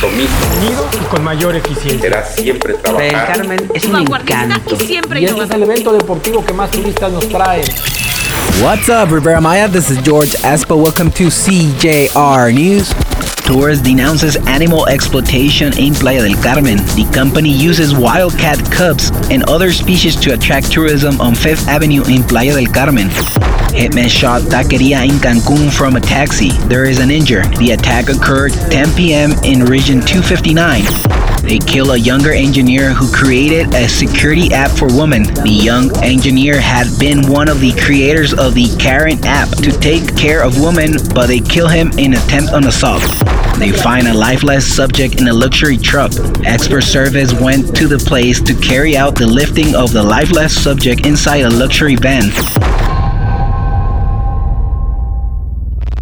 compromiso unido y con mayor eficiencia. será siempre trabajar Carmen es un encanto. y siempre Y este es el evento deportivo que más turistas nos trae. What's up, Rivera Maya? This is George Espo. Welcome to CJR News. Tours denounces animal exploitation in Playa del Carmen. The company uses wildcat cubs and other species to attract tourism on Fifth Avenue in Playa del Carmen. Hitman shot taqueria in Cancun from a taxi. There is an injured. The attack occurred 10 p.m. in Region 259. They kill a younger engineer who created a security app for women. The young engineer had been one of the creators of the Karen app to take care of women, but they kill him in attempt on assault. They find a lifeless subject in a luxury truck. Expert service went to the place to carry out the lifting of the lifeless subject inside a luxury van.